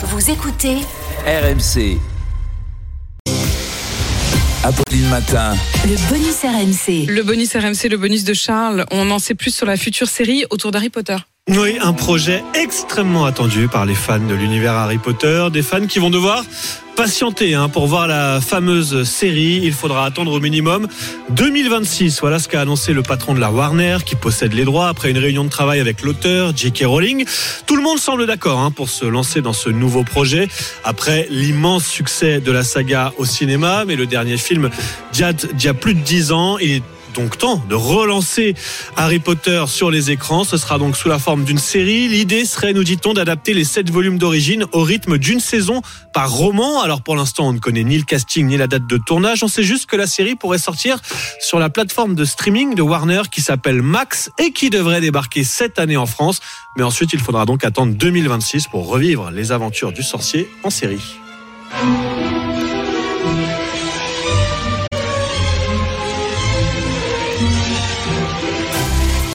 Vous écoutez RMC. Apolline Matin. le bonus RMC. Le bonus RMC, le bonus de Charles. On en sait plus sur la future série autour d'Harry Potter. Oui, un projet extrêmement attendu par les fans de l'univers Harry Potter, des fans qui vont devoir patienter hein, pour voir la fameuse série. Il faudra attendre au minimum 2026. Voilà ce qu'a annoncé le patron de la Warner, qui possède les droits après une réunion de travail avec l'auteur J.K. Rowling. Tout le monde semble d'accord hein, pour se lancer dans ce nouveau projet après l'immense succès de la saga au cinéma. Mais le dernier film date d'il y a plus de 10 ans. Il est donc temps de relancer Harry Potter sur les écrans. Ce sera donc sous la forme d'une série. L'idée serait, nous dit-on, d'adapter les sept volumes d'origine au rythme d'une saison par roman. Alors pour l'instant, on ne connaît ni le casting ni la date de tournage. On sait juste que la série pourrait sortir sur la plateforme de streaming de Warner qui s'appelle Max et qui devrait débarquer cette année en France. Mais ensuite, il faudra donc attendre 2026 pour revivre les aventures du sorcier en série.